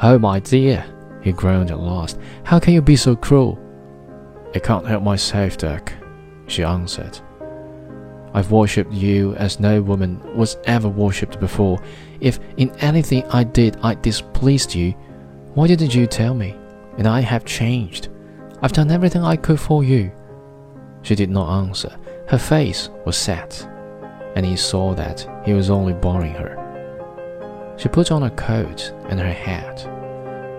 Oh, my dear, he groaned at last, how can you be so cruel? I can't help myself, Dirk, she answered. I've worshipped you as no woman was ever worshipped before. If in anything I did I displeased you, why didn't you tell me? And I have changed. I've done everything I could for you. She did not answer. Her face was set and he saw that he was only boring her. She put on her coat and her hat.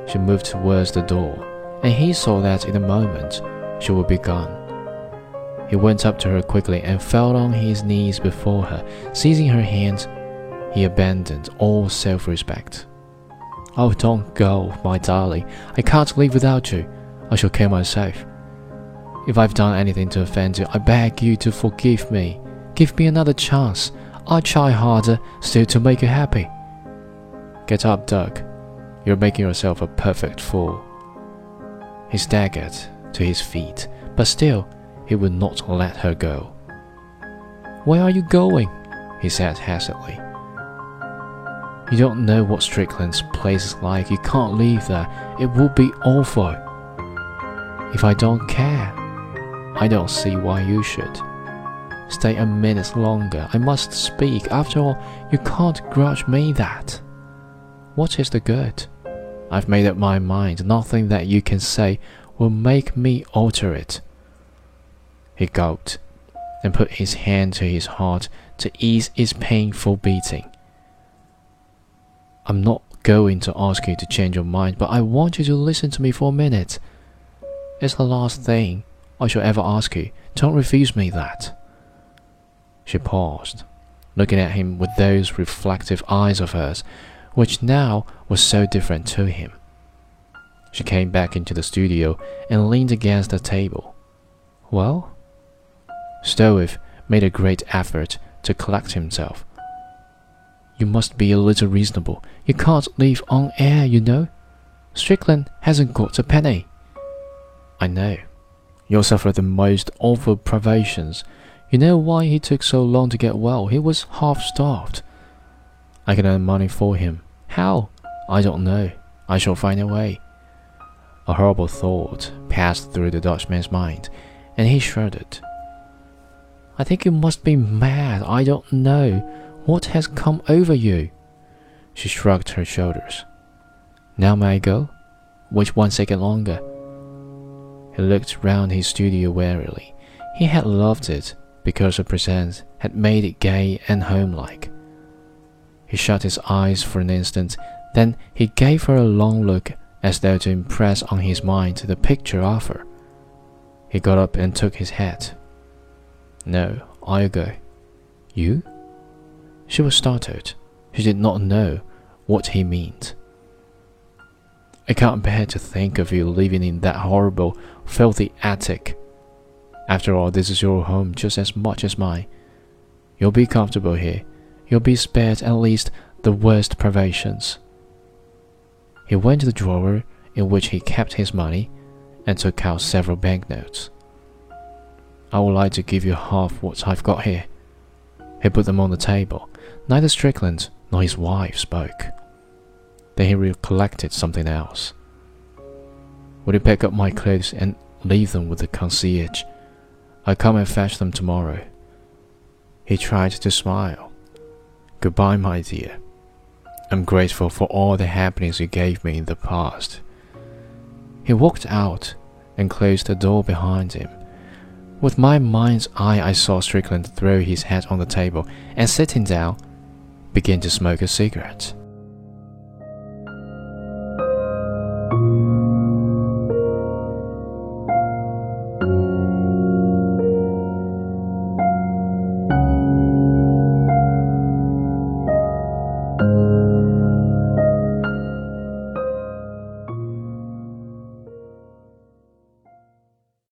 She moved towards the door, and he saw that in a moment she would be gone. He went up to her quickly and fell on his knees before her. Seizing her hand, he abandoned all self respect. Oh, don't go, my darling. I can't live without you. I shall kill myself. If I've done anything to offend you, I beg you to forgive me. Give me another chance. I'll try harder still to make you happy. Get up, Dirk. You're making yourself a perfect fool. He staggered to his feet, but still he would not let her go. Where are you going? he said hastily. You don't know what Strickland's place is like. You can't leave there. It would be awful. If I don't care, I don't see why you should. Stay a minute longer. I must speak. After all, you can't grudge me that. What is the good? I've made up my mind. Nothing that you can say will make me alter it. He gulped and put his hand to his heart to ease its painful beating. I'm not going to ask you to change your mind, but I want you to listen to me for a minute. It's the last thing I shall ever ask you. Don't refuse me that. She paused, looking at him with those reflective eyes of hers, which now was so different to him. She came back into the studio and leaned against the table. Well? Stroeve made a great effort to collect himself. You must be a little reasonable. You can't live on air, you know. Strickland hasn't got a penny. I know. You'll suffer the most awful privations you know why he took so long to get well? He was half starved. I can earn money for him. How? I don't know. I shall find a way. A horrible thought passed through the Dutchman's mind, and he shuddered. I think you must be mad. I don't know. What has come over you? She shrugged her shoulders. Now may I go? Wait one second longer. He looked round his studio warily. He had loved it because her presence had made it gay and homelike. He shut his eyes for an instant, then he gave her a long look as though to impress on his mind the picture of her. He got up and took his hat. No, I'll go. You? She was startled. She did not know what he meant. I can't bear to think of you living in that horrible, filthy attic after all, this is your home just as much as mine. You'll be comfortable here. You'll be spared at least the worst privations. He went to the drawer in which he kept his money and took out several banknotes. I would like to give you half what I've got here. He put them on the table. Neither Strickland nor his wife spoke. Then he recollected something else. Would you pick up my clothes and leave them with the concierge? I'll come and fetch them tomorrow. He tried to smile. Goodbye, my dear. I'm grateful for all the happiness you gave me in the past. He walked out and closed the door behind him. With my mind's eye, I saw Strickland throw his hat on the table and sitting down, begin to smoke a cigarette.